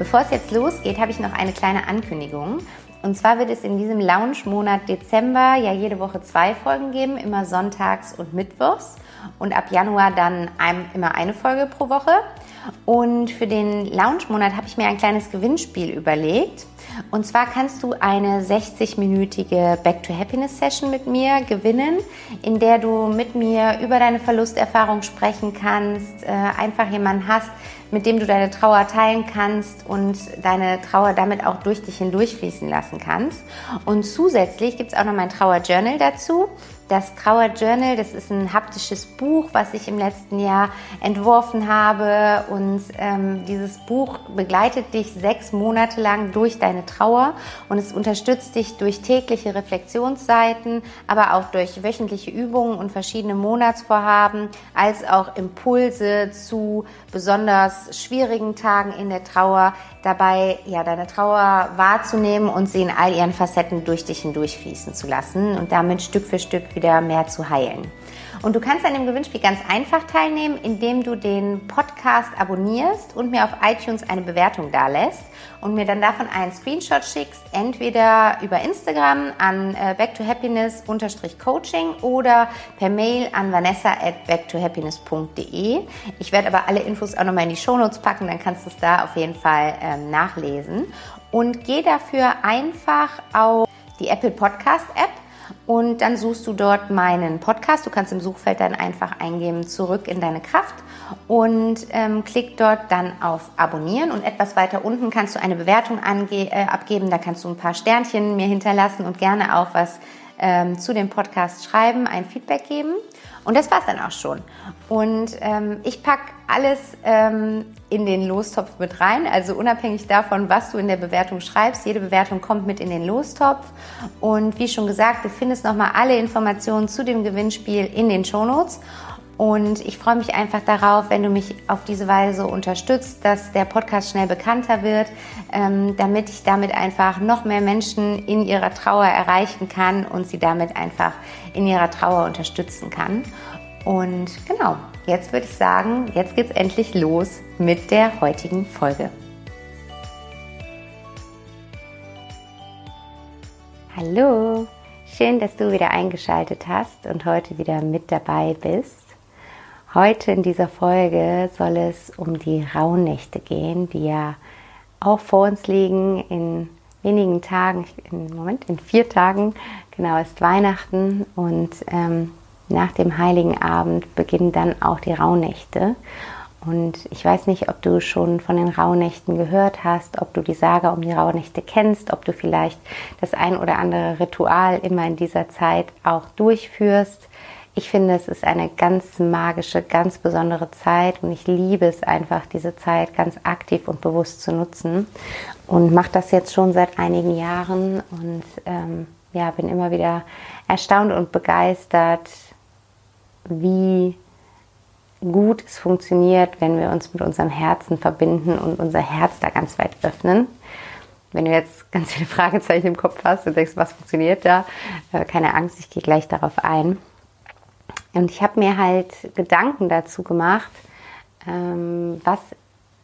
Bevor es jetzt losgeht, habe ich noch eine kleine Ankündigung. Und zwar wird es in diesem Lounge-Monat Dezember ja jede Woche zwei Folgen geben, immer sonntags und mittwochs. Und ab Januar dann ein, immer eine Folge pro Woche. Und für den Lounge-Monat habe ich mir ein kleines Gewinnspiel überlegt. Und zwar kannst du eine 60-minütige Back to Happiness Session mit mir gewinnen, in der du mit mir über deine Verlusterfahrung sprechen kannst, äh, einfach jemanden hast, mit dem du deine Trauer teilen kannst und deine Trauer damit auch durch dich hindurchfließen lassen kannst. Und zusätzlich gibt es auch noch mein Trauer-Journal dazu. Das Trauer Journal, das ist ein haptisches Buch, was ich im letzten Jahr entworfen habe. Und ähm, dieses Buch begleitet dich sechs Monate lang durch deine Trauer und es unterstützt dich durch tägliche Reflexionsseiten, aber auch durch wöchentliche Übungen und verschiedene Monatsvorhaben, als auch Impulse zu besonders schwierigen Tagen in der Trauer, dabei ja deine Trauer wahrzunehmen und sie in all ihren Facetten durch dich hindurchfließen zu lassen und damit Stück für Stück wieder mehr zu heilen. Und du kannst an dem Gewinnspiel ganz einfach teilnehmen, indem du den Podcast abonnierst und mir auf iTunes eine Bewertung dalässt und mir dann davon einen Screenshot schickst, entweder über Instagram an äh, backtohappiness-coaching oder per Mail an vanessa at backtohappiness.de. Ich werde aber alle Infos auch nochmal in die Shownotes packen, dann kannst du es da auf jeden Fall ähm, nachlesen. Und geh dafür einfach auf die Apple Podcast App und dann suchst du dort meinen Podcast. Du kannst im Suchfeld dann einfach eingeben, zurück in deine Kraft und ähm, klick dort dann auf Abonnieren und etwas weiter unten kannst du eine Bewertung äh, abgeben. Da kannst du ein paar Sternchen mir hinterlassen und gerne auch was ähm, zu dem Podcast schreiben, ein Feedback geben. Und das war's dann auch schon. Und ähm, ich pack alles ähm, in den Lostopf mit rein. Also unabhängig davon, was du in der Bewertung schreibst, jede Bewertung kommt mit in den Lostopf. Und wie schon gesagt, du findest nochmal alle Informationen zu dem Gewinnspiel in den Shownotes. Und ich freue mich einfach darauf, wenn du mich auf diese Weise unterstützt, dass der Podcast schnell bekannter wird, ähm, damit ich damit einfach noch mehr Menschen in ihrer Trauer erreichen kann und sie damit einfach in ihrer Trauer unterstützen kann. Und genau, jetzt würde ich sagen, jetzt geht's endlich los mit der heutigen Folge. Hallo, schön, dass du wieder eingeschaltet hast und heute wieder mit dabei bist. Heute in dieser Folge soll es um die Rauhnächte gehen, die ja auch vor uns liegen. In wenigen Tagen, im Moment, in vier Tagen, genau ist Weihnachten und ähm, nach dem Heiligen Abend beginnen dann auch die Rauhnächte. Und ich weiß nicht, ob du schon von den Rauhnächten gehört hast, ob du die Sage um die Rauhnächte kennst, ob du vielleicht das ein oder andere Ritual immer in dieser Zeit auch durchführst. Ich finde, es ist eine ganz magische, ganz besondere Zeit und ich liebe es einfach, diese Zeit ganz aktiv und bewusst zu nutzen und mache das jetzt schon seit einigen Jahren und ähm, ja, bin immer wieder erstaunt und begeistert, wie gut es funktioniert, wenn wir uns mit unserem Herzen verbinden und unser Herz da ganz weit öffnen. Wenn du jetzt ganz viele Fragezeichen im Kopf hast und denkst, was funktioniert da, äh, keine Angst, ich gehe gleich darauf ein. Und ich habe mir halt Gedanken dazu gemacht, ähm, was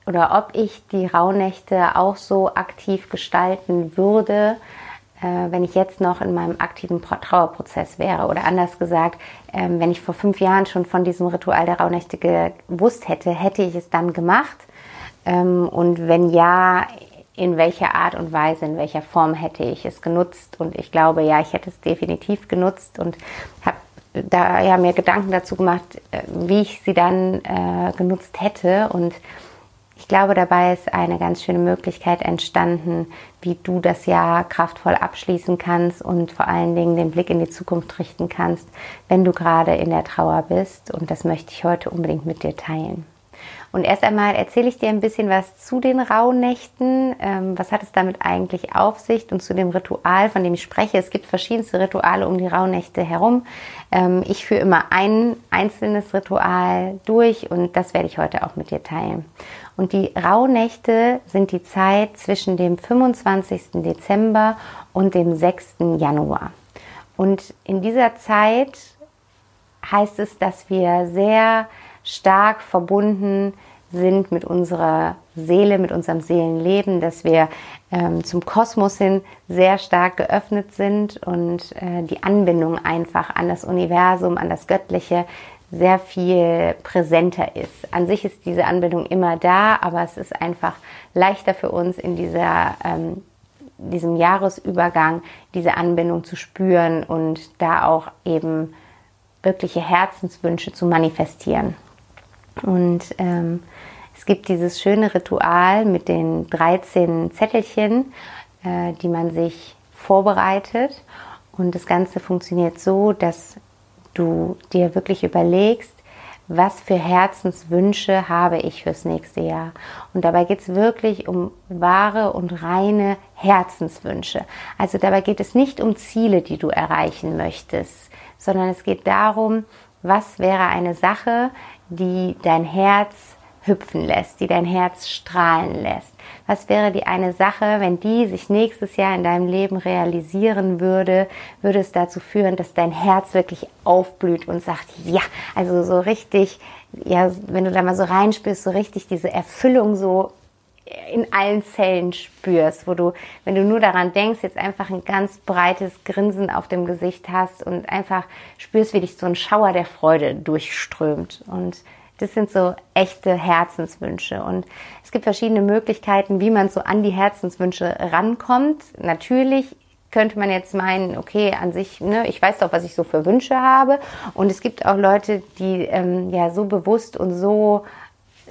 oder ob ich die Rauhnächte auch so aktiv gestalten würde, äh, wenn ich jetzt noch in meinem aktiven Trauerprozess wäre. Oder anders gesagt, ähm, wenn ich vor fünf Jahren schon von diesem Ritual der Rauhnächte gewusst hätte, hätte ich es dann gemacht. Ähm, und wenn ja, in welcher Art und Weise, in welcher Form hätte ich es genutzt. Und ich glaube, ja, ich hätte es definitiv genutzt und habe da ja mir Gedanken dazu gemacht, äh, wie ich sie dann äh, genutzt hätte. Und ich glaube, dabei ist eine ganz schöne Möglichkeit entstanden, wie du das Jahr kraftvoll abschließen kannst und vor allen Dingen den Blick in die Zukunft richten kannst, wenn du gerade in der Trauer bist. Und das möchte ich heute unbedingt mit dir teilen. Und erst einmal erzähle ich dir ein bisschen was zu den Rauhnächten. Ähm, was hat es damit eigentlich auf sich und zu dem Ritual, von dem ich spreche? Es gibt verschiedenste Rituale um die Rauhnächte herum. Ähm, ich führe immer ein einzelnes Ritual durch und das werde ich heute auch mit dir teilen. Und die Rauhnächte sind die Zeit zwischen dem 25. Dezember und dem 6. Januar. Und in dieser Zeit heißt es, dass wir sehr stark verbunden sind mit unserer Seele, mit unserem Seelenleben, dass wir ähm, zum Kosmos hin sehr stark geöffnet sind und äh, die Anbindung einfach an das Universum, an das Göttliche sehr viel präsenter ist. An sich ist diese Anbindung immer da, aber es ist einfach leichter für uns in dieser, ähm, diesem Jahresübergang diese Anbindung zu spüren und da auch eben wirkliche Herzenswünsche zu manifestieren. Und ähm, es gibt dieses schöne Ritual mit den 13 Zettelchen, äh, die man sich vorbereitet. Und das Ganze funktioniert so, dass du dir wirklich überlegst, was für Herzenswünsche habe ich fürs nächste Jahr. Und dabei geht es wirklich um wahre und reine Herzenswünsche. Also dabei geht es nicht um Ziele, die du erreichen möchtest, sondern es geht darum, was wäre eine Sache, die dein Herz hüpfen lässt, die dein Herz strahlen lässt? Was wäre die eine Sache, wenn die sich nächstes Jahr in deinem Leben realisieren würde, würde es dazu führen, dass dein Herz wirklich aufblüht und sagt, ja, also so richtig, ja, wenn du da mal so reinspürst, so richtig diese Erfüllung so in allen Zellen spürst, wo du, wenn du nur daran denkst, jetzt einfach ein ganz breites Grinsen auf dem Gesicht hast und einfach spürst, wie dich so ein Schauer der Freude durchströmt. Und das sind so echte Herzenswünsche. Und es gibt verschiedene Möglichkeiten, wie man so an die Herzenswünsche rankommt. Natürlich könnte man jetzt meinen, okay, an sich, ne, ich weiß doch, was ich so für Wünsche habe. Und es gibt auch Leute, die ähm, ja so bewusst und so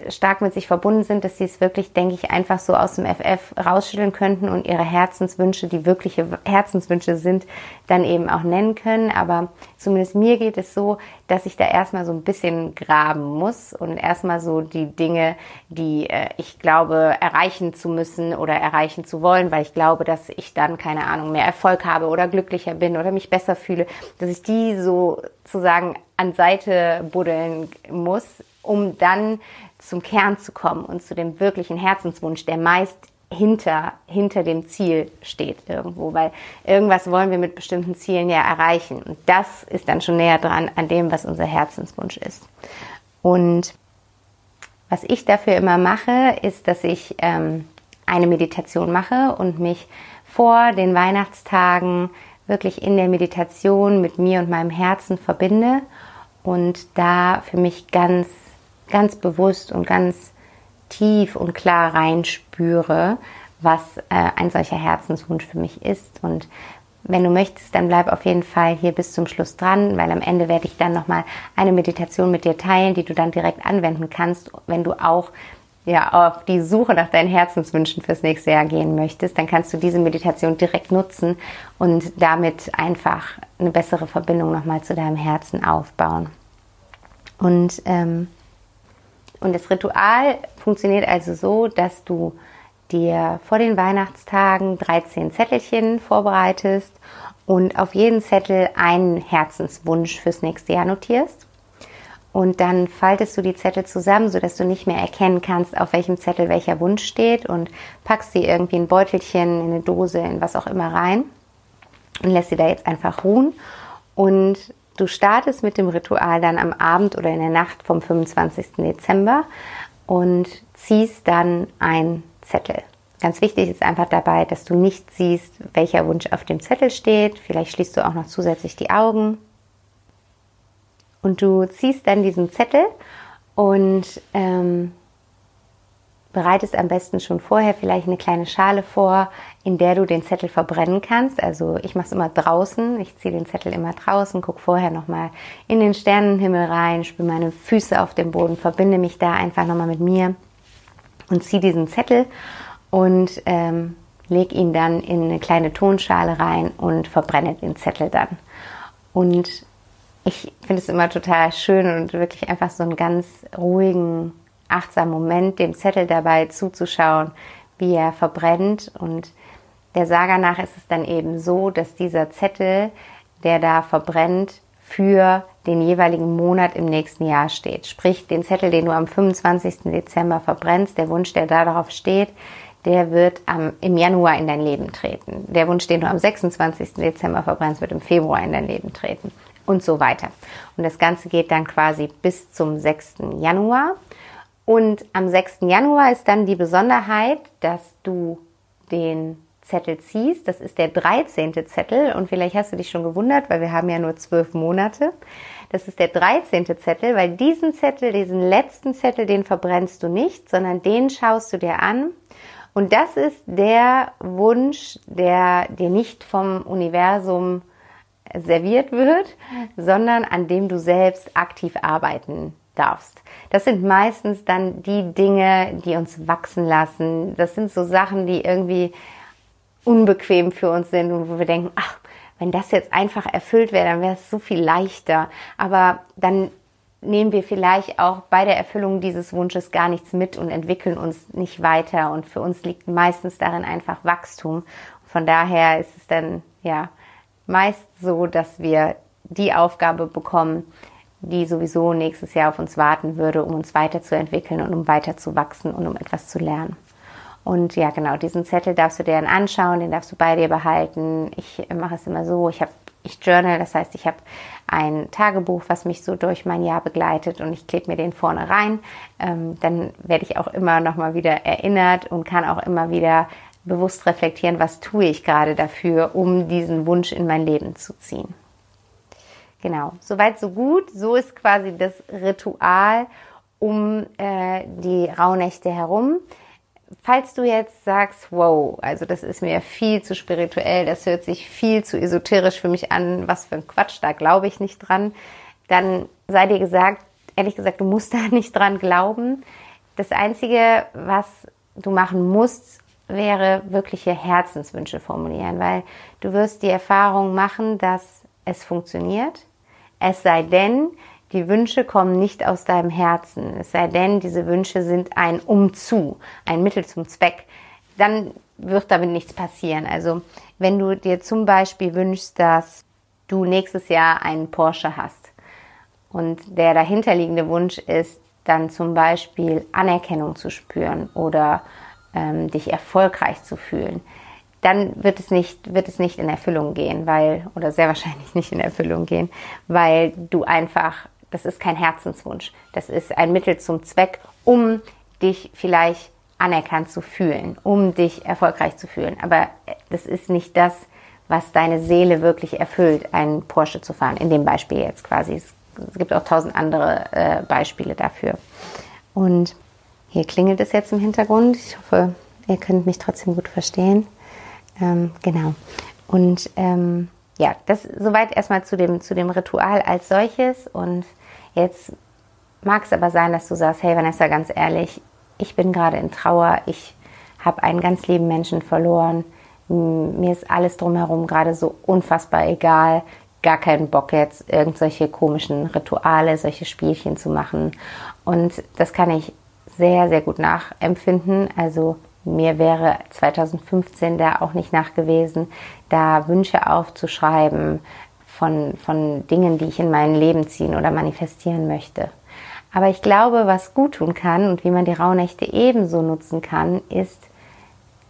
stark mit sich verbunden sind, dass sie es wirklich, denke ich, einfach so aus dem FF rausschütteln könnten und ihre Herzenswünsche, die wirkliche Herzenswünsche sind, dann eben auch nennen können. Aber zumindest mir geht es so, dass ich da erstmal so ein bisschen graben muss und erstmal so die Dinge, die äh, ich glaube, erreichen zu müssen oder erreichen zu wollen, weil ich glaube, dass ich dann, keine Ahnung, mehr Erfolg habe oder glücklicher bin oder mich besser fühle, dass ich die sozusagen an Seite buddeln muss, um dann zum Kern zu kommen und zu dem wirklichen Herzenswunsch, der meist hinter, hinter dem Ziel steht irgendwo, weil irgendwas wollen wir mit bestimmten Zielen ja erreichen. Und das ist dann schon näher dran an dem, was unser Herzenswunsch ist. Und was ich dafür immer mache, ist, dass ich ähm, eine Meditation mache und mich vor den Weihnachtstagen wirklich in der Meditation mit mir und meinem Herzen verbinde und da für mich ganz ganz bewusst und ganz tief und klar reinspüre, was äh, ein solcher Herzenswunsch für mich ist. Und wenn du möchtest, dann bleib auf jeden Fall hier bis zum Schluss dran, weil am Ende werde ich dann nochmal eine Meditation mit dir teilen, die du dann direkt anwenden kannst, wenn du auch ja, auf die Suche nach deinen Herzenswünschen fürs nächste Jahr gehen möchtest, dann kannst du diese Meditation direkt nutzen und damit einfach eine bessere Verbindung nochmal zu deinem Herzen aufbauen. Und ähm, und das Ritual funktioniert also so, dass du dir vor den Weihnachtstagen 13 Zettelchen vorbereitest und auf jeden Zettel einen Herzenswunsch fürs nächste Jahr notierst. Und dann faltest du die Zettel zusammen, sodass du nicht mehr erkennen kannst, auf welchem Zettel welcher Wunsch steht und packst sie irgendwie in ein Beutelchen, in eine Dose, in was auch immer rein und lässt sie da jetzt einfach ruhen. Und Du startest mit dem Ritual dann am Abend oder in der Nacht vom 25. Dezember und ziehst dann ein Zettel. Ganz wichtig ist einfach dabei, dass du nicht siehst, welcher Wunsch auf dem Zettel steht. Vielleicht schließt du auch noch zusätzlich die Augen. Und du ziehst dann diesen Zettel und ähm, bereitest am besten schon vorher vielleicht eine kleine Schale vor, in der du den Zettel verbrennen kannst. Also ich mache es immer draußen. Ich ziehe den Zettel immer draußen, gucke vorher nochmal in den Sternenhimmel rein, spüre meine Füße auf dem Boden, verbinde mich da einfach nochmal mit mir und ziehe diesen Zettel und ähm, leg ihn dann in eine kleine Tonschale rein und verbrenne den Zettel dann. Und ich finde es immer total schön und wirklich einfach so einen ganz ruhigen, achtsamen Moment, dem Zettel dabei zuzuschauen, wie er verbrennt. Und der Saga nach ist es dann eben so, dass dieser Zettel, der da verbrennt, für den jeweiligen Monat im nächsten Jahr steht. Sprich, den Zettel, den du am 25. Dezember verbrennst, der Wunsch, der da darauf steht, der wird am, im Januar in dein Leben treten. Der Wunsch, den du am 26. Dezember verbrennst, wird im Februar in dein Leben treten. Und so weiter. Und das Ganze geht dann quasi bis zum 6. Januar. Und am 6. Januar ist dann die Besonderheit, dass du den Zettel ziehst. Das ist der 13. Zettel. Und vielleicht hast du dich schon gewundert, weil wir haben ja nur zwölf Monate. Das ist der 13. Zettel, weil diesen Zettel, diesen letzten Zettel, den verbrennst du nicht, sondern den schaust du dir an und das ist der Wunsch, der dir nicht vom Universum serviert wird, sondern an dem du selbst aktiv arbeiten darfst. Das sind meistens dann die Dinge, die uns wachsen lassen. Das sind so Sachen, die irgendwie unbequem für uns sind und wo wir denken, ach, wenn das jetzt einfach erfüllt wäre, dann wäre es so viel leichter. Aber dann nehmen wir vielleicht auch bei der Erfüllung dieses Wunsches gar nichts mit und entwickeln uns nicht weiter. Und für uns liegt meistens darin einfach Wachstum. Von daher ist es dann ja meist so, dass wir die Aufgabe bekommen, die sowieso nächstes Jahr auf uns warten würde, um uns weiterzuentwickeln und um weiter zu wachsen und um etwas zu lernen. Und ja, genau, diesen Zettel darfst du dir dann anschauen, den darfst du bei dir behalten. Ich mache es immer so, ich habe ich journal, das heißt, ich habe ein Tagebuch, was mich so durch mein Jahr begleitet und ich klebe mir den vorne rein. Ähm, dann werde ich auch immer noch mal wieder erinnert und kann auch immer wieder bewusst reflektieren, was tue ich gerade dafür, um diesen Wunsch in mein Leben zu ziehen. Genau, soweit so gut. So ist quasi das Ritual um äh, die Rauhnächte herum falls du jetzt sagst, wow, also das ist mir viel zu spirituell, das hört sich viel zu esoterisch für mich an, was für ein Quatsch, da glaube ich nicht dran, dann sei dir gesagt, ehrlich gesagt, du musst da nicht dran glauben. Das Einzige, was du machen musst, wäre wirkliche Herzenswünsche formulieren, weil du wirst die Erfahrung machen, dass es funktioniert. Es sei denn, die Wünsche kommen nicht aus deinem Herzen, es sei denn, diese Wünsche sind ein Umzu, ein Mittel zum Zweck, dann wird damit nichts passieren. Also wenn du dir zum Beispiel wünschst, dass du nächstes Jahr einen Porsche hast und der dahinterliegende Wunsch ist, dann zum Beispiel Anerkennung zu spüren oder ähm, dich erfolgreich zu fühlen, dann wird es nicht, wird es nicht in Erfüllung gehen, weil, oder sehr wahrscheinlich nicht in Erfüllung gehen, weil du einfach das ist kein Herzenswunsch. Das ist ein Mittel zum Zweck, um dich vielleicht anerkannt zu fühlen, um dich erfolgreich zu fühlen. Aber das ist nicht das, was deine Seele wirklich erfüllt, einen Porsche zu fahren. In dem Beispiel jetzt quasi. Es gibt auch tausend andere äh, Beispiele dafür. Und hier klingelt es jetzt im Hintergrund. Ich hoffe, ihr könnt mich trotzdem gut verstehen. Ähm, genau. Und ähm, ja, das soweit erstmal zu dem, zu dem Ritual als solches. Und Jetzt mag es aber sein, dass du sagst, hey Vanessa, ganz ehrlich, ich bin gerade in Trauer, ich habe einen ganz lieben Menschen verloren, mir ist alles drumherum gerade so unfassbar egal, gar keinen Bock jetzt irgendwelche komischen Rituale, solche Spielchen zu machen. Und das kann ich sehr, sehr gut nachempfinden. Also mir wäre 2015 da auch nicht nach gewesen, da Wünsche aufzuschreiben, von, von Dingen, die ich in mein Leben ziehen oder manifestieren möchte. Aber ich glaube, was gut tun kann und wie man die Rauhnächte ebenso nutzen kann, ist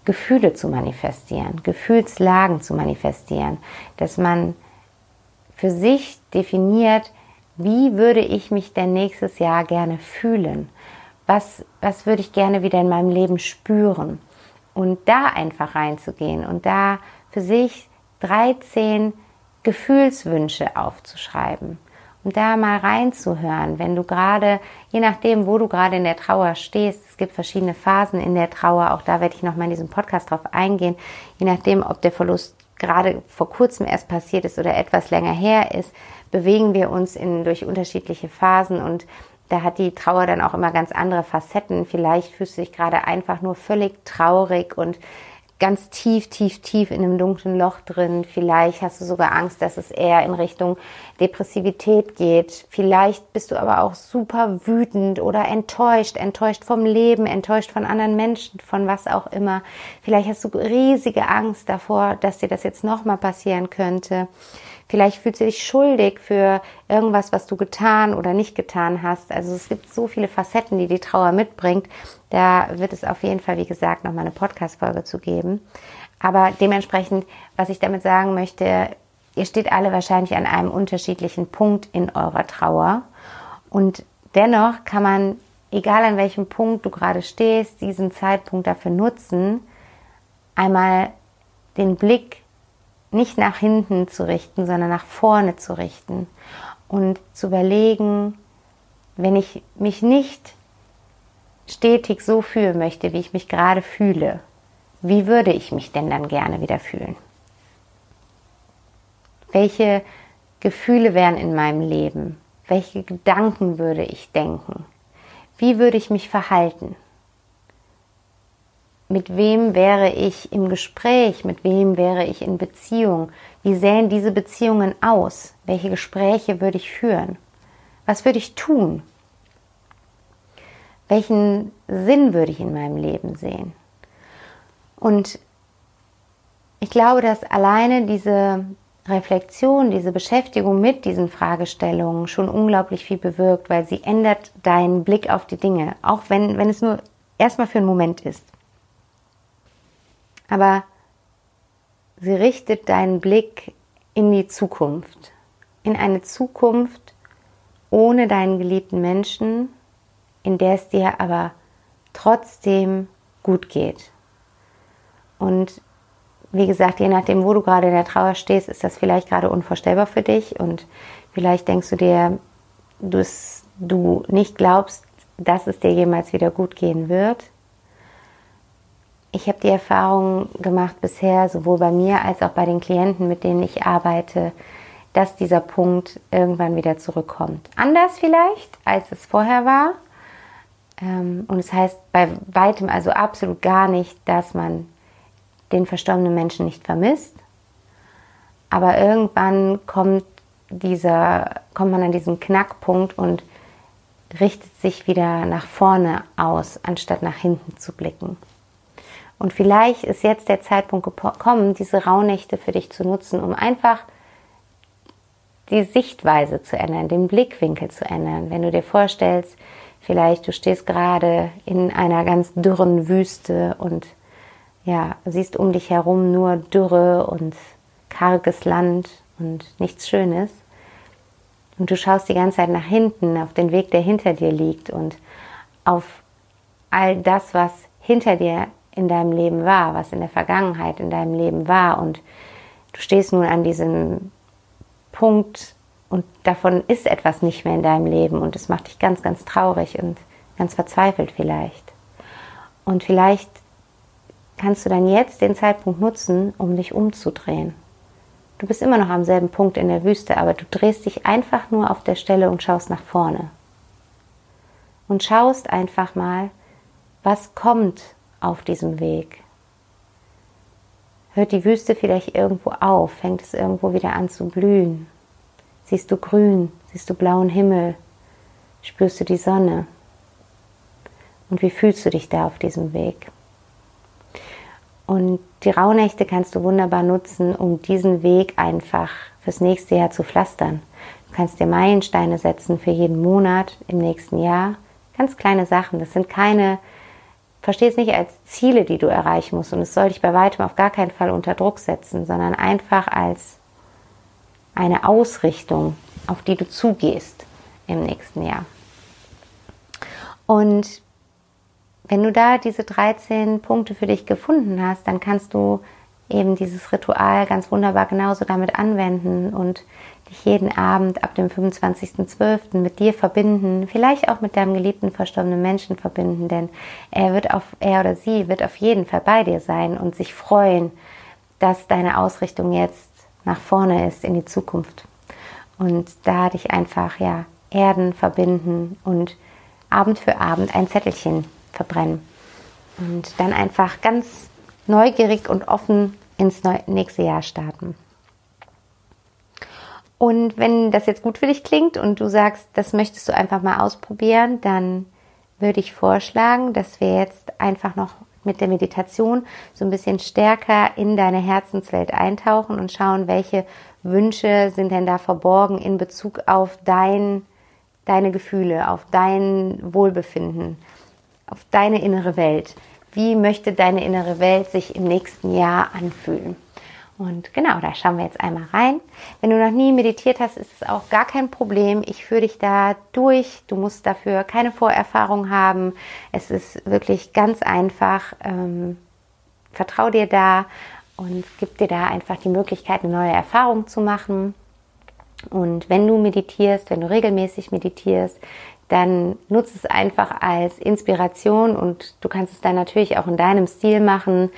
Gefühle zu manifestieren, Gefühlslagen zu manifestieren, dass man für sich definiert, wie würde ich mich denn nächstes Jahr gerne fühlen? Was, was würde ich gerne wieder in meinem Leben spüren? Und da einfach reinzugehen und da für sich 13 Gefühlswünsche aufzuschreiben Und da mal reinzuhören, wenn du gerade, je nachdem, wo du gerade in der Trauer stehst, es gibt verschiedene Phasen in der Trauer, auch da werde ich nochmal in diesem Podcast drauf eingehen, je nachdem, ob der Verlust gerade vor kurzem erst passiert ist oder etwas länger her ist, bewegen wir uns in, durch unterschiedliche Phasen und da hat die Trauer dann auch immer ganz andere Facetten. Vielleicht fühlst du dich gerade einfach nur völlig traurig und ganz tief, tief, tief in einem dunklen Loch drin. Vielleicht hast du sogar Angst, dass es eher in Richtung Depressivität geht. Vielleicht bist du aber auch super wütend oder enttäuscht, enttäuscht vom Leben, enttäuscht von anderen Menschen, von was auch immer. Vielleicht hast du riesige Angst davor, dass dir das jetzt nochmal passieren könnte. Vielleicht fühlst du dich schuldig für irgendwas, was du getan oder nicht getan hast. Also es gibt so viele Facetten, die die Trauer mitbringt. Da wird es auf jeden Fall, wie gesagt, nochmal eine Podcast-Folge zu geben. Aber dementsprechend, was ich damit sagen möchte, ihr steht alle wahrscheinlich an einem unterschiedlichen Punkt in eurer Trauer. Und dennoch kann man, egal an welchem Punkt du gerade stehst, diesen Zeitpunkt dafür nutzen, einmal den Blick nicht nach hinten zu richten, sondern nach vorne zu richten und zu überlegen, wenn ich mich nicht stetig so fühlen möchte, wie ich mich gerade fühle, wie würde ich mich denn dann gerne wieder fühlen? Welche Gefühle wären in meinem Leben? Welche Gedanken würde ich denken? Wie würde ich mich verhalten? Mit wem wäre ich im Gespräch, mit wem wäre ich in Beziehung, wie sähen diese Beziehungen aus, welche Gespräche würde ich führen, was würde ich tun, welchen Sinn würde ich in meinem Leben sehen. Und ich glaube, dass alleine diese Reflexion, diese Beschäftigung mit diesen Fragestellungen schon unglaublich viel bewirkt, weil sie ändert deinen Blick auf die Dinge, auch wenn, wenn es nur erstmal für einen Moment ist aber sie richtet deinen Blick in die Zukunft, in eine Zukunft ohne deinen geliebten Menschen, in der es dir aber trotzdem gut geht. Und wie gesagt, je nachdem, wo du gerade in der Trauer stehst, ist das vielleicht gerade unvorstellbar für dich. Und vielleicht denkst du dir, dass du nicht glaubst, dass es dir jemals wieder gut gehen wird ich habe die Erfahrung gemacht bisher, sowohl bei mir als auch bei den Klienten, mit denen ich arbeite, dass dieser Punkt irgendwann wieder zurückkommt. Anders vielleicht, als es vorher war. Ähm, und es heißt bei weitem also absolut gar nicht, dass man den verstorbenen Menschen nicht vermisst. Aber irgendwann kommt dieser, kommt man an diesen Knackpunkt und richtet sich wieder nach vorne aus, anstatt nach hinten zu blicken. Und vielleicht ist jetzt der Zeitpunkt gekommen, diese Rauhnächte für dich zu nutzen, um einfach die Sichtweise zu ändern, den Blickwinkel zu ändern. Wenn du dir vorstellst, vielleicht du stehst gerade in einer ganz dürren Wüste und ja, siehst um dich herum nur Dürre und karges Land und nichts Schönes. Und du schaust die ganze Zeit nach hinten auf den Weg, der hinter dir liegt und auf all das, was hinter dir in deinem Leben war, was in der Vergangenheit in deinem Leben war und du stehst nun an diesem Punkt und davon ist etwas nicht mehr in deinem Leben und es macht dich ganz, ganz traurig und ganz verzweifelt vielleicht. Und vielleicht kannst du dann jetzt den Zeitpunkt nutzen, um dich umzudrehen. Du bist immer noch am selben Punkt in der Wüste, aber du drehst dich einfach nur auf der Stelle und schaust nach vorne. Und schaust einfach mal, was kommt auf diesem Weg? Hört die Wüste vielleicht irgendwo auf? Fängt es irgendwo wieder an zu blühen? Siehst du grün? Siehst du blauen Himmel? Spürst du die Sonne? Und wie fühlst du dich da auf diesem Weg? Und die Rauhnächte kannst du wunderbar nutzen, um diesen Weg einfach fürs nächste Jahr zu pflastern. Du kannst dir Meilensteine setzen für jeden Monat im nächsten Jahr. Ganz kleine Sachen. Das sind keine verstehe es nicht als Ziele, die du erreichen musst. Und es soll dich bei weitem auf gar keinen Fall unter Druck setzen, sondern einfach als eine Ausrichtung, auf die du zugehst im nächsten Jahr. Und wenn du da diese 13 Punkte für dich gefunden hast, dann kannst du eben dieses Ritual ganz wunderbar genauso damit anwenden und dich jeden Abend ab dem 25.12. mit dir verbinden, vielleicht auch mit deinem geliebten verstorbenen Menschen verbinden, denn er wird auf, er oder sie wird auf jeden Fall bei dir sein und sich freuen, dass deine Ausrichtung jetzt nach vorne ist in die Zukunft. Und da dich einfach, ja, erden, verbinden und Abend für Abend ein Zettelchen verbrennen. Und dann einfach ganz neugierig und offen ins nächste Jahr starten. Und wenn das jetzt gut für dich klingt und du sagst, das möchtest du einfach mal ausprobieren, dann würde ich vorschlagen, dass wir jetzt einfach noch mit der Meditation so ein bisschen stärker in deine Herzenswelt eintauchen und schauen, welche Wünsche sind denn da verborgen in Bezug auf dein, deine Gefühle, auf dein Wohlbefinden, auf deine innere Welt. Wie möchte deine innere Welt sich im nächsten Jahr anfühlen? Und genau, da schauen wir jetzt einmal rein. Wenn du noch nie meditiert hast, ist es auch gar kein Problem. Ich führe dich da durch. Du musst dafür keine Vorerfahrung haben. Es ist wirklich ganz einfach. Ähm, vertrau dir da und gib dir da einfach die Möglichkeit, eine neue Erfahrung zu machen. Und wenn du meditierst, wenn du regelmäßig meditierst, dann nutze es einfach als Inspiration und du kannst es dann natürlich auch in deinem Stil machen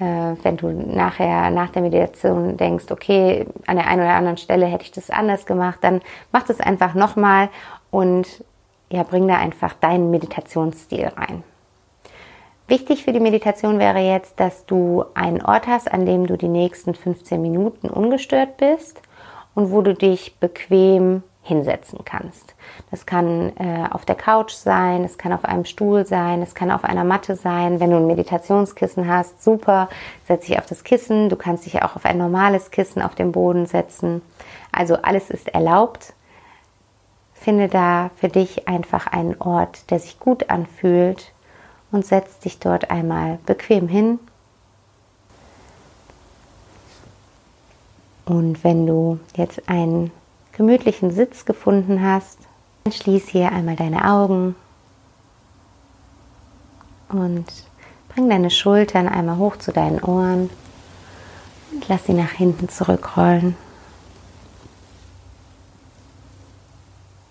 wenn du nachher nach der Meditation denkst, okay, an der einen oder anderen Stelle hätte ich das anders gemacht, dann mach das einfach nochmal und ja, bring da einfach deinen Meditationsstil rein. Wichtig für die Meditation wäre jetzt, dass du einen Ort hast, an dem du die nächsten 15 Minuten ungestört bist und wo du dich bequem hinsetzen kannst. Das kann äh, auf der Couch sein, es kann auf einem Stuhl sein, es kann auf einer Matte sein. Wenn du ein Meditationskissen hast, super, setz dich auf das Kissen. Du kannst dich auch auf ein normales Kissen auf den Boden setzen. Also alles ist erlaubt. Finde da für dich einfach einen Ort, der sich gut anfühlt und setz dich dort einmal bequem hin. Und wenn du jetzt einen gemütlichen Sitz gefunden hast, dann schließ hier einmal deine Augen und bring deine Schultern einmal hoch zu deinen Ohren und lass sie nach hinten zurückrollen.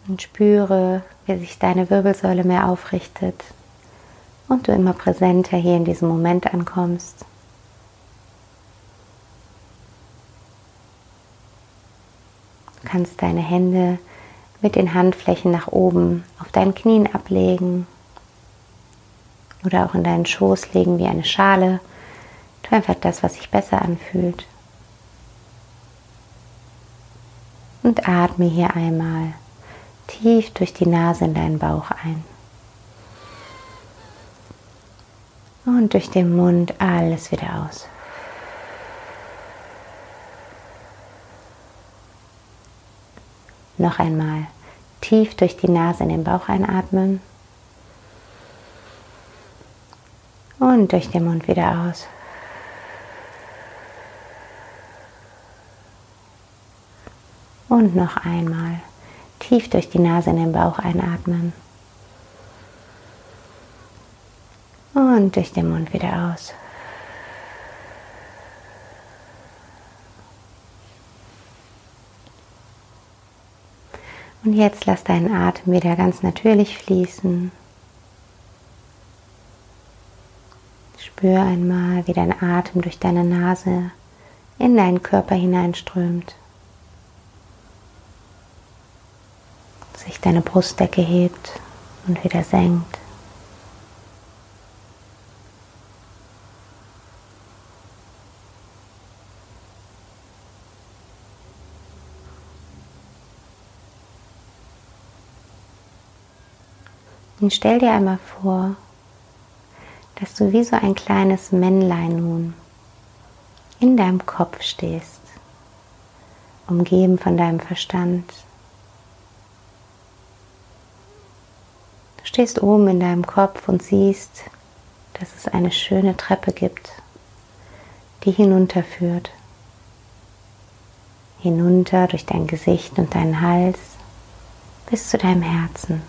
Und spüre, wie sich deine Wirbelsäule mehr aufrichtet und du immer präsenter hier in diesem Moment ankommst. Kannst deine Hände mit den Handflächen nach oben auf deinen Knien ablegen oder auch in deinen Schoß legen wie eine Schale. Tu einfach das, was sich besser anfühlt. Und atme hier einmal tief durch die Nase in deinen Bauch ein. Und durch den Mund alles wieder aus. Noch einmal tief durch die Nase in den Bauch einatmen und durch den Mund wieder aus. Und noch einmal tief durch die Nase in den Bauch einatmen. Und durch den Mund wieder aus. Und jetzt lass deinen Atem wieder ganz natürlich fließen. Spür einmal, wie dein Atem durch deine Nase in deinen Körper hineinströmt. Sich deine Brustdecke hebt und wieder senkt. Und stell dir einmal vor, dass du wie so ein kleines Männlein nun in deinem Kopf stehst, umgeben von deinem Verstand. Du stehst oben in deinem Kopf und siehst, dass es eine schöne Treppe gibt, die hinunterführt. Hinunter durch dein Gesicht und deinen Hals bis zu deinem Herzen.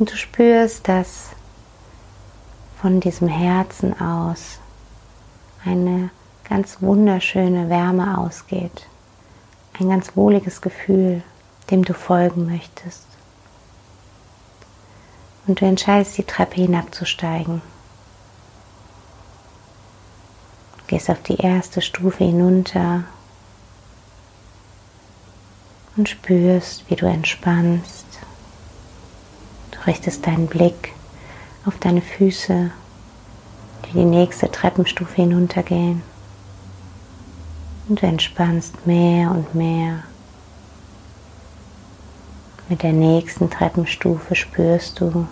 Und du spürst, dass von diesem Herzen aus eine ganz wunderschöne Wärme ausgeht. Ein ganz wohliges Gefühl, dem du folgen möchtest. Und du entscheidest, die Treppe hinabzusteigen. Du gehst auf die erste Stufe hinunter und spürst, wie du entspannst. Richtest deinen Blick auf deine Füße, die die nächste Treppenstufe hinuntergehen. Und du entspannst mehr und mehr. Mit der nächsten Treppenstufe spürst du,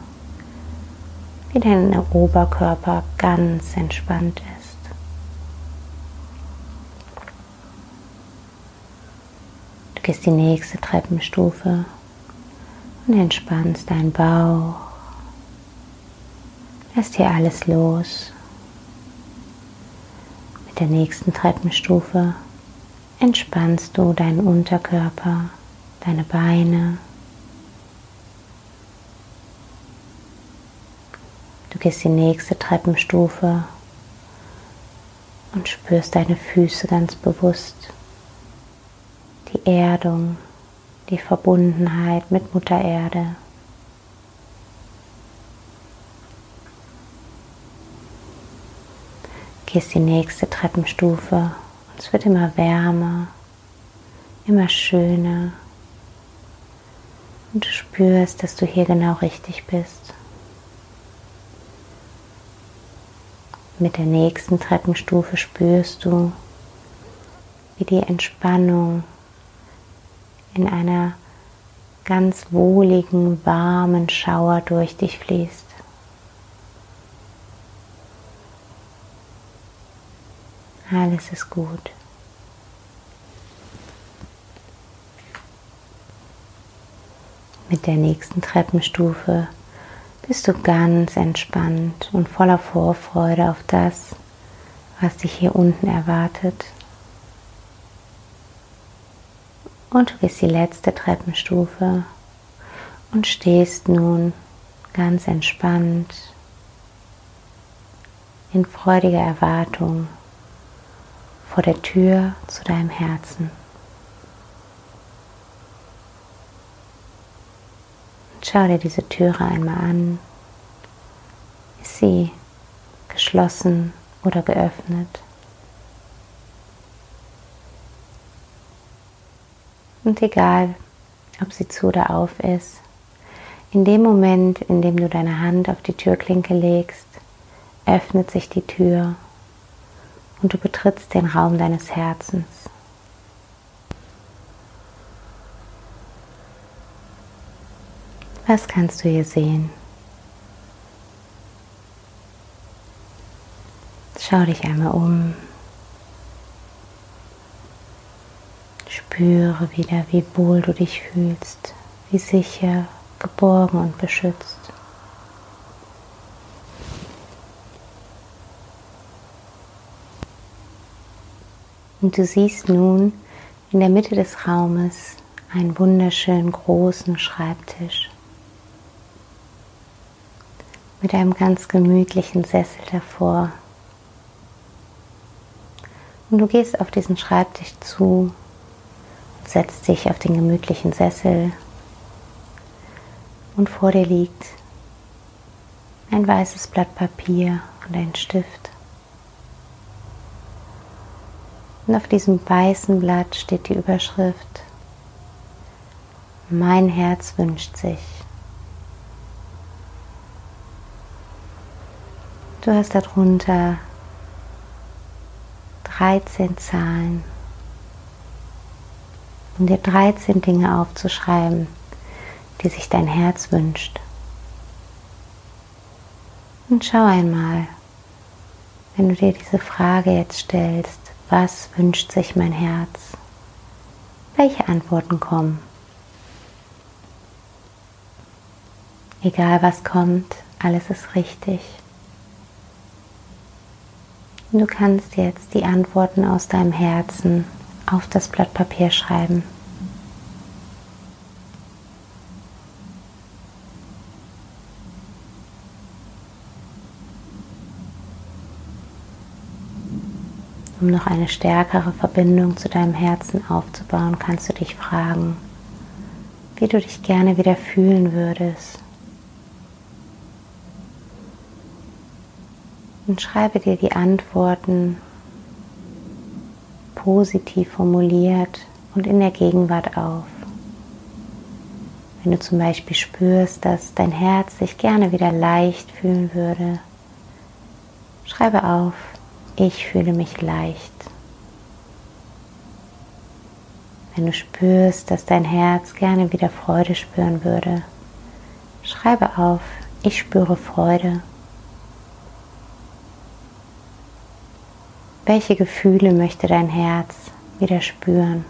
wie dein Oberkörper ganz entspannt ist. Du gehst die nächste Treppenstufe und entspannst deinen Bauch. Lass dir alles los. Mit der nächsten Treppenstufe entspannst du deinen Unterkörper, deine Beine. Du gehst die nächste Treppenstufe und spürst deine Füße ganz bewusst. Die Erdung, die Verbundenheit mit Mutter Erde. Gehst die nächste Treppenstufe und es wird immer wärmer, immer schöner. Und du spürst, dass du hier genau richtig bist. Mit der nächsten Treppenstufe spürst du, wie die Entspannung in einer ganz wohligen, warmen Schauer durch dich fließt. Alles ist gut. Mit der nächsten Treppenstufe bist du ganz entspannt und voller Vorfreude auf das, was dich hier unten erwartet. Und du gehst die letzte Treppenstufe und stehst nun ganz entspannt in freudiger Erwartung vor der Tür zu deinem Herzen. Schau dir diese Türe einmal an. Ist sie geschlossen oder geöffnet? Und egal, ob sie zu oder auf ist, in dem Moment, in dem du deine Hand auf die Türklinke legst, öffnet sich die Tür und du betrittst den Raum deines Herzens. Was kannst du hier sehen? Schau dich einmal um. Spüre wieder, wie wohl du dich fühlst, wie sicher, geborgen und beschützt. Und du siehst nun in der Mitte des Raumes einen wunderschönen großen Schreibtisch mit einem ganz gemütlichen Sessel davor. Und du gehst auf diesen Schreibtisch zu, setzt dich auf den gemütlichen Sessel und vor dir liegt ein weißes Blatt Papier und ein Stift. Und auf diesem weißen Blatt steht die Überschrift Mein Herz wünscht sich. Du hast darunter 13 Zahlen, um dir 13 Dinge aufzuschreiben, die sich dein Herz wünscht. Und schau einmal, wenn du dir diese Frage jetzt stellst, was wünscht sich mein Herz? Welche Antworten kommen? Egal was kommt, alles ist richtig. Du kannst jetzt die Antworten aus deinem Herzen auf das Blatt Papier schreiben. Um noch eine stärkere Verbindung zu deinem Herzen aufzubauen, kannst du dich fragen, wie du dich gerne wieder fühlen würdest. Und schreibe dir die Antworten positiv formuliert und in der Gegenwart auf. Wenn du zum Beispiel spürst, dass dein Herz sich gerne wieder leicht fühlen würde, schreibe auf, ich fühle mich leicht. Wenn du spürst, dass dein Herz gerne wieder Freude spüren würde, schreibe auf, ich spüre Freude. Welche Gefühle möchte dein Herz wieder spüren?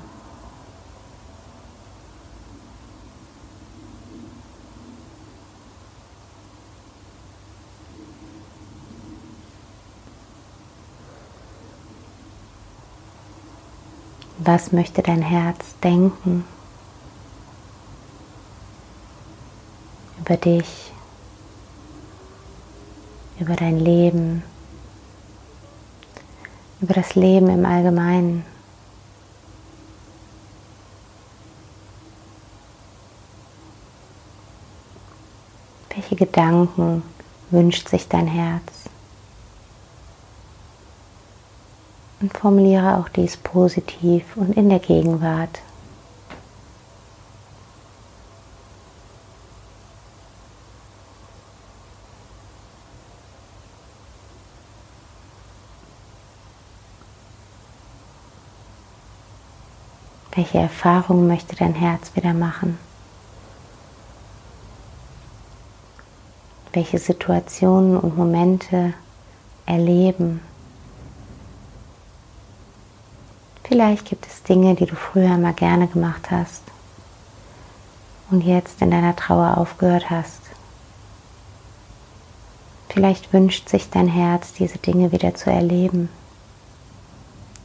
Was möchte dein Herz denken über dich, über dein Leben, über das Leben im Allgemeinen? Welche Gedanken wünscht sich dein Herz? Und formuliere auch dies positiv und in der Gegenwart. Welche Erfahrungen möchte dein Herz wieder machen? Welche Situationen und Momente erleben? Vielleicht gibt es Dinge, die du früher immer gerne gemacht hast und jetzt in deiner Trauer aufgehört hast. Vielleicht wünscht sich dein Herz, diese Dinge wieder zu erleben.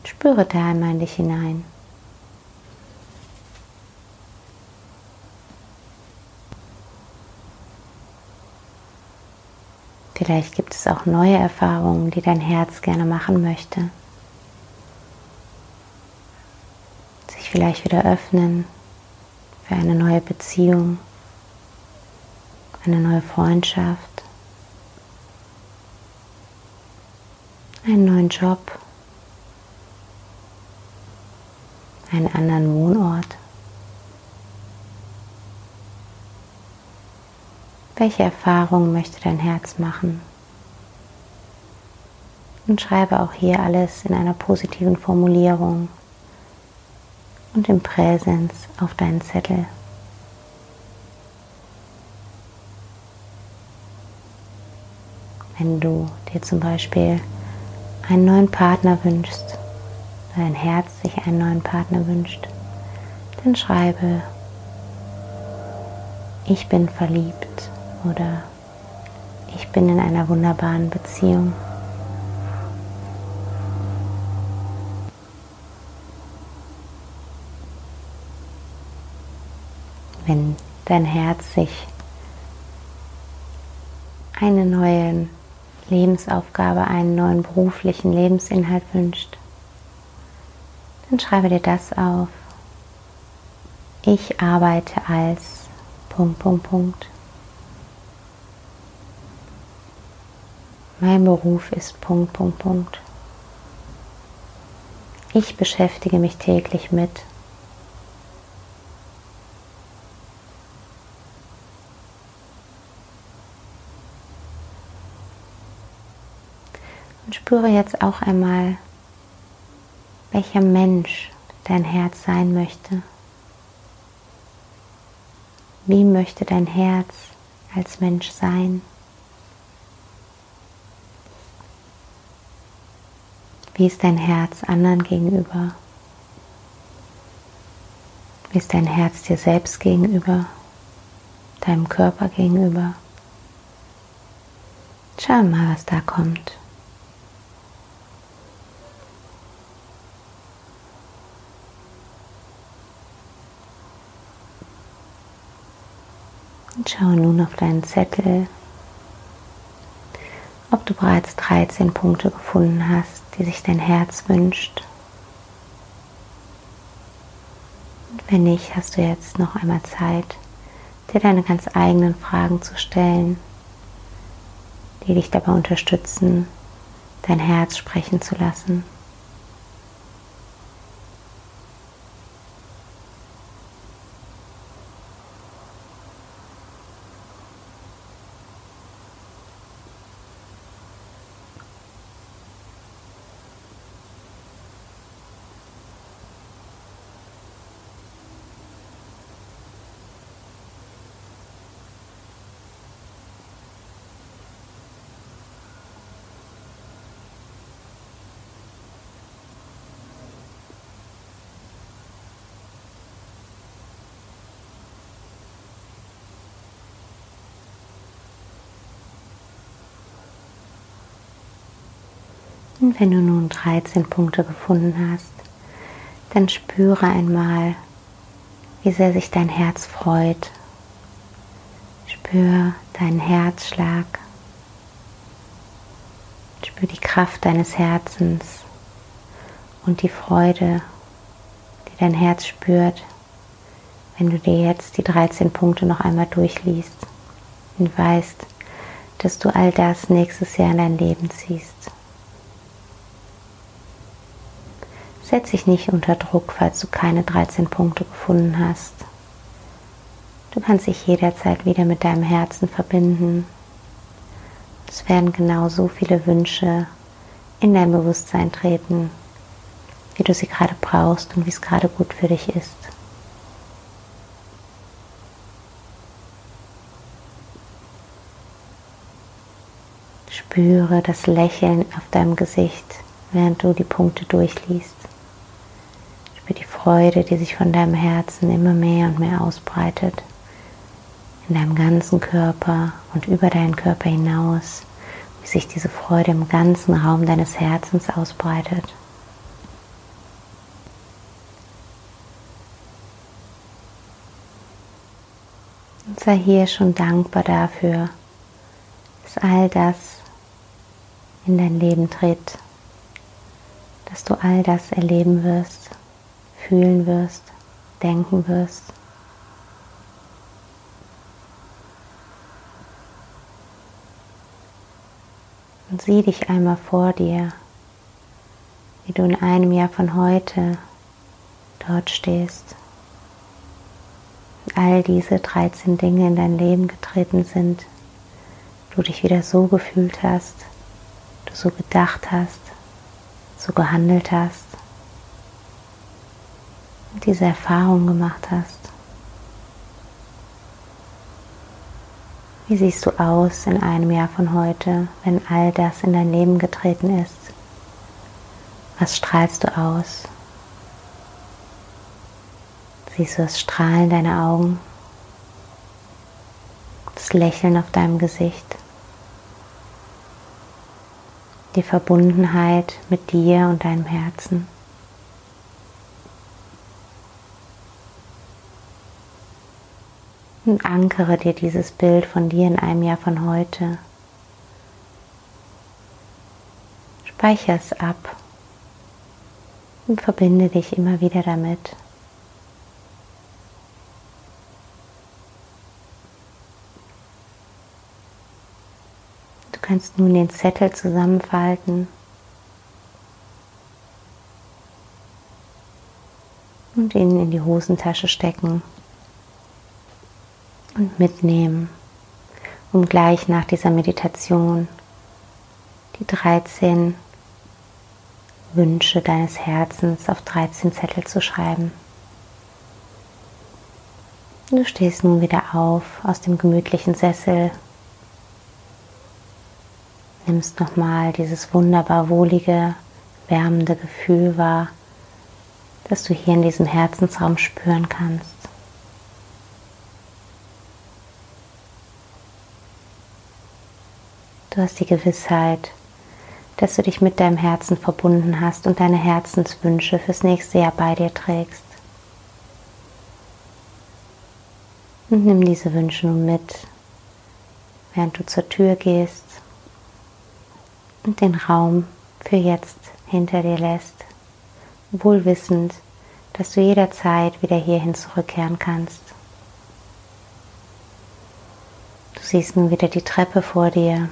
Spüre da einmal in dich hinein. Vielleicht gibt es auch neue Erfahrungen, die dein Herz gerne machen möchte. vielleicht wieder öffnen für eine neue Beziehung, eine neue Freundschaft, einen neuen Job, einen anderen Wohnort. Welche Erfahrungen möchte dein Herz machen? Und schreibe auch hier alles in einer positiven Formulierung und im Präsens auf deinen Zettel. Wenn du dir zum Beispiel einen neuen Partner wünschst, dein Herz sich einen neuen Partner wünscht, dann schreibe, ich bin verliebt oder ich bin in einer wunderbaren Beziehung. wenn dein Herz sich eine neue Lebensaufgabe, einen neuen beruflichen Lebensinhalt wünscht, dann schreibe dir das auf. Ich arbeite als Punkt, Punkt, Punkt. Mein Beruf ist Punkt, Punkt, Punkt. Ich beschäftige mich täglich mit Und spüre jetzt auch einmal, welcher Mensch dein Herz sein möchte. Wie möchte dein Herz als Mensch sein? Wie ist dein Herz anderen gegenüber? Wie ist dein Herz dir selbst gegenüber? Deinem Körper gegenüber? Schau mal, was da kommt. Und schaue nun auf deinen Zettel ob du bereits 13 Punkte gefunden hast, die sich dein Herz wünscht. Und wenn nicht, hast du jetzt noch einmal Zeit, dir deine ganz eigenen Fragen zu stellen, die dich dabei unterstützen, dein Herz sprechen zu lassen. Und wenn du nun 13 Punkte gefunden hast, dann spüre einmal, wie sehr sich dein Herz freut. Spür deinen Herzschlag. Spür die Kraft deines Herzens und die Freude, die dein Herz spürt, wenn du dir jetzt die 13 Punkte noch einmal durchliest und weißt, dass du all das nächstes Jahr in dein Leben ziehst. Setz dich nicht unter Druck, falls du keine 13 Punkte gefunden hast. Du kannst dich jederzeit wieder mit deinem Herzen verbinden. Es werden genau so viele Wünsche in dein Bewusstsein treten, wie du sie gerade brauchst und wie es gerade gut für dich ist. Spüre das Lächeln auf deinem Gesicht, während du die Punkte durchliest. Spür die Freude, die sich von deinem Herzen immer mehr und mehr ausbreitet. In deinem ganzen Körper und über deinen Körper hinaus, wie sich diese Freude im ganzen Raum deines Herzens ausbreitet. Und sei hier schon dankbar dafür, dass all das in dein Leben tritt, dass du all das erleben wirst fühlen wirst, denken wirst. Und sieh dich einmal vor dir, wie du in einem Jahr von heute dort stehst. All diese 13 Dinge in dein Leben getreten sind, du dich wieder so gefühlt hast, du so gedacht hast, so gehandelt hast diese Erfahrung gemacht hast. Wie siehst du aus in einem Jahr von heute, wenn all das in dein Leben getreten ist? Was strahlst du aus? Siehst du das Strahlen deiner Augen? Das Lächeln auf deinem Gesicht? Die Verbundenheit mit dir und deinem Herzen? Und ankere dir dieses Bild von dir in einem Jahr von heute. Speichere es ab und verbinde dich immer wieder damit. Du kannst nun den Zettel zusammenfalten und ihn in die Hosentasche stecken und mitnehmen, um gleich nach dieser Meditation die 13 Wünsche deines Herzens auf 13 Zettel zu schreiben. Du stehst nun wieder auf aus dem gemütlichen Sessel, nimmst nochmal dieses wunderbar wohlige, wärmende Gefühl wahr, das du hier in diesem Herzensraum spüren kannst. Du hast die Gewissheit, dass du dich mit deinem Herzen verbunden hast und deine Herzenswünsche fürs nächste Jahr bei dir trägst. Und nimm diese Wünsche nun mit, während du zur Tür gehst und den Raum für jetzt hinter dir lässt, wohlwissend, dass du jederzeit wieder hierhin zurückkehren kannst. Du siehst nun wieder die Treppe vor dir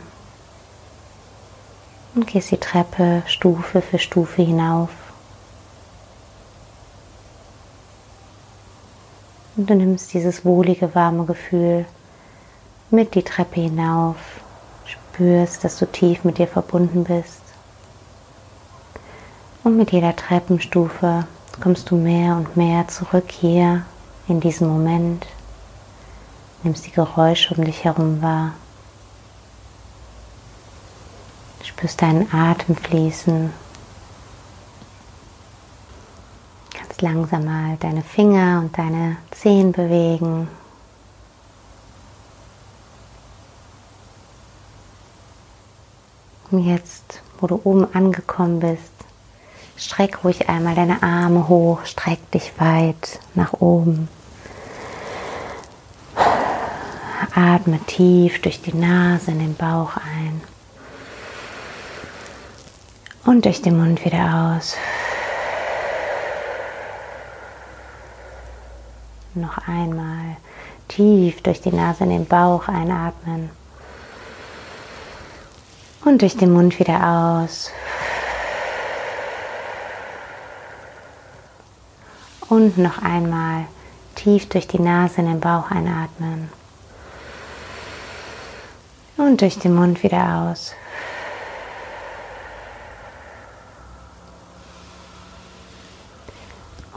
und gehst die Treppe Stufe für Stufe hinauf. Und du nimmst dieses wohlige, warme Gefühl mit die Treppe hinauf, spürst, dass du tief mit dir verbunden bist. Und mit jeder Treppenstufe kommst du mehr und mehr zurück hier in diesen Moment, nimmst die Geräusche um dich herum wahr, spürst deinen Atem fließen, ganz langsam mal deine Finger und deine Zehen bewegen. Und jetzt, wo du oben angekommen bist, Streck ruhig einmal deine Arme hoch, streck dich weit nach oben. Atme tief durch die Nase in den Bauch ein und durch den Mund wieder aus. Noch einmal tief durch die Nase in den Bauch einatmen und durch den Mund wieder aus. Und noch einmal tief durch die Nase in den Bauch einatmen. Und durch den Mund wieder aus.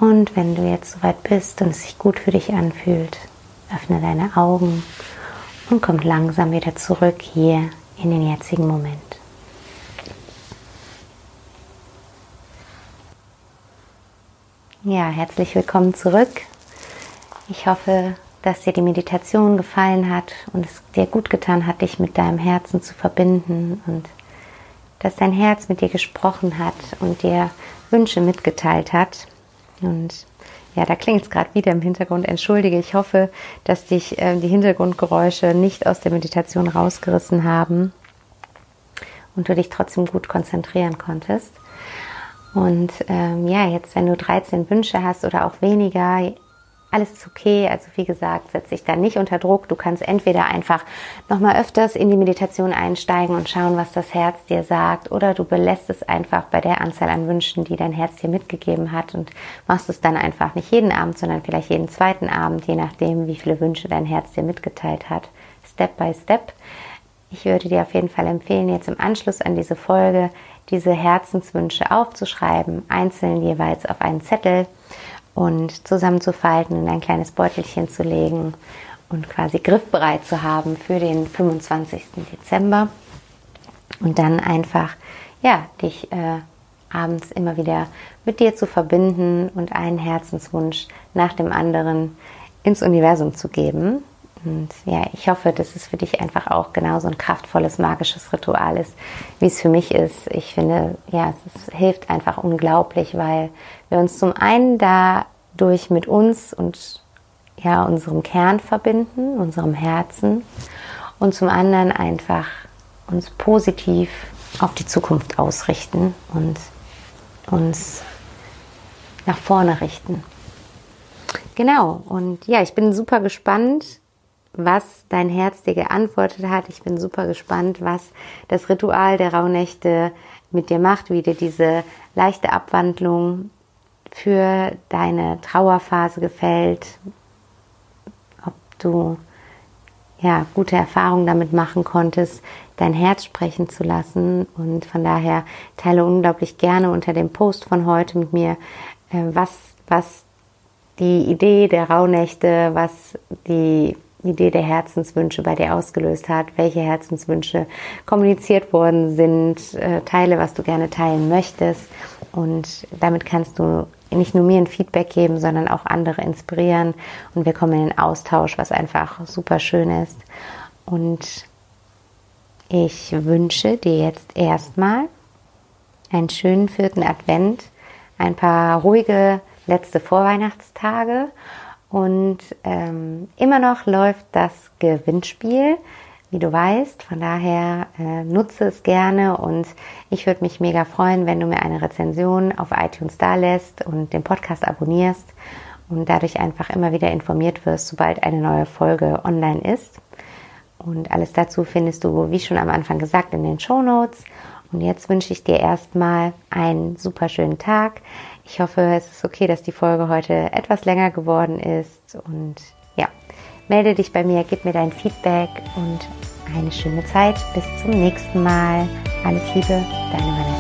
Und wenn du jetzt soweit bist und es sich gut für dich anfühlt, öffne deine Augen und komm langsam wieder zurück hier in den jetzigen Moment. Ja, herzlich willkommen zurück. Ich hoffe, dass dir die Meditation gefallen hat und es dir gut getan hat, dich mit deinem Herzen zu verbinden und dass dein Herz mit dir gesprochen hat und dir Wünsche mitgeteilt hat. Und ja, da klingt es gerade wieder im Hintergrund. Entschuldige, ich hoffe, dass dich äh, die Hintergrundgeräusche nicht aus der Meditation rausgerissen haben und du dich trotzdem gut konzentrieren konntest. Und ähm, ja, jetzt, wenn du 13 Wünsche hast oder auch weniger, alles ist okay. Also wie gesagt, setz dich da nicht unter Druck. Du kannst entweder einfach nochmal öfters in die Meditation einsteigen und schauen, was das Herz dir sagt, oder du belässt es einfach bei der Anzahl an Wünschen, die dein Herz dir mitgegeben hat und machst es dann einfach nicht jeden Abend, sondern vielleicht jeden zweiten Abend, je nachdem, wie viele Wünsche dein Herz dir mitgeteilt hat. Step by Step. Ich würde dir auf jeden Fall empfehlen, jetzt im Anschluss an diese Folge diese Herzenswünsche aufzuschreiben, einzeln jeweils auf einen Zettel und zusammenzufalten, in ein kleines Beutelchen zu legen und quasi griffbereit zu haben für den 25. Dezember. Und dann einfach, ja, dich äh, abends immer wieder mit dir zu verbinden und einen Herzenswunsch nach dem anderen ins Universum zu geben. Und ja, ich hoffe, dass es für dich einfach auch genauso ein kraftvolles, magisches Ritual ist, wie es für mich ist. Ich finde, ja, es hilft einfach unglaublich, weil wir uns zum einen dadurch mit uns und ja, unserem Kern verbinden, unserem Herzen und zum anderen einfach uns positiv auf die Zukunft ausrichten und uns nach vorne richten. Genau, und ja, ich bin super gespannt, was dein Herz dir geantwortet hat. Ich bin super gespannt, was das Ritual der Rauhnächte mit dir macht, wie dir diese leichte Abwandlung für deine Trauerphase gefällt, ob du ja gute Erfahrungen damit machen konntest, dein Herz sprechen zu lassen. Und von daher teile unglaublich gerne unter dem Post von heute mit mir, äh, was, was die Idee der Rauhnächte, was die Idee der Herzenswünsche bei dir ausgelöst hat, welche Herzenswünsche kommuniziert worden sind, äh, teile, was du gerne teilen möchtest. Und damit kannst du nicht nur mir ein Feedback geben, sondern auch andere inspirieren. Und wir kommen in den Austausch, was einfach super schön ist. Und ich wünsche dir jetzt erstmal einen schönen vierten Advent, ein paar ruhige letzte Vorweihnachtstage und ähm, immer noch läuft das Gewinnspiel. wie du weißt. Von daher äh, nutze es gerne und ich würde mich mega freuen, wenn du mir eine Rezension auf iTunes da lässt und den Podcast abonnierst und dadurch einfach immer wieder informiert wirst, sobald eine neue Folge online ist. Und alles dazu findest du, wie schon am Anfang gesagt, in den Show Notes. Und jetzt wünsche ich dir erstmal einen super schönen Tag. Ich hoffe, es ist okay, dass die Folge heute etwas länger geworden ist. Und ja, melde dich bei mir, gib mir dein Feedback und eine schöne Zeit. Bis zum nächsten Mal. Alles Liebe, deine